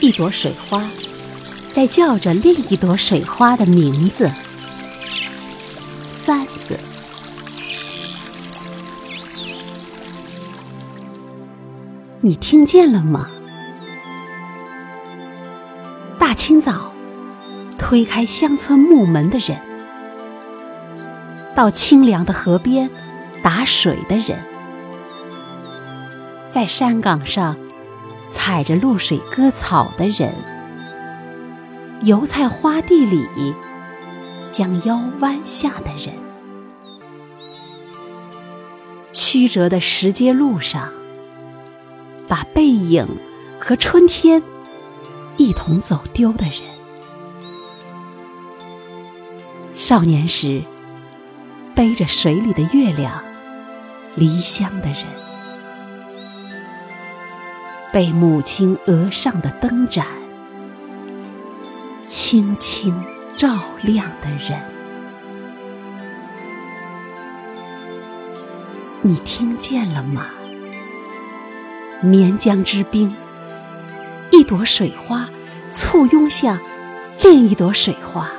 一朵水花在叫着另一朵水花的名字。三子，你听见了吗？大清早，推开乡村木门的人，到清凉的河边打水的人，在山岗上踩着露水割草的人，油菜花地里将腰弯下的人，曲折的石阶路上，把背影和春天。一同走丢的人，少年时背着水里的月亮离乡的人，被母亲额上的灯盏轻轻照亮的人，你听见了吗？绵江之滨。一朵水花簇拥向另一朵水花，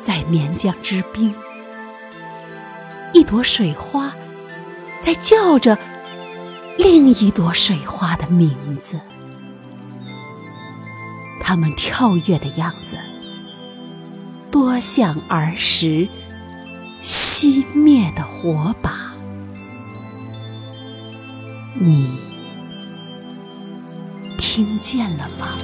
在绵江之滨，一朵水花在叫着另一朵水花的名字。它们跳跃的样子，多像儿时熄灭的火把。你。听见了吗？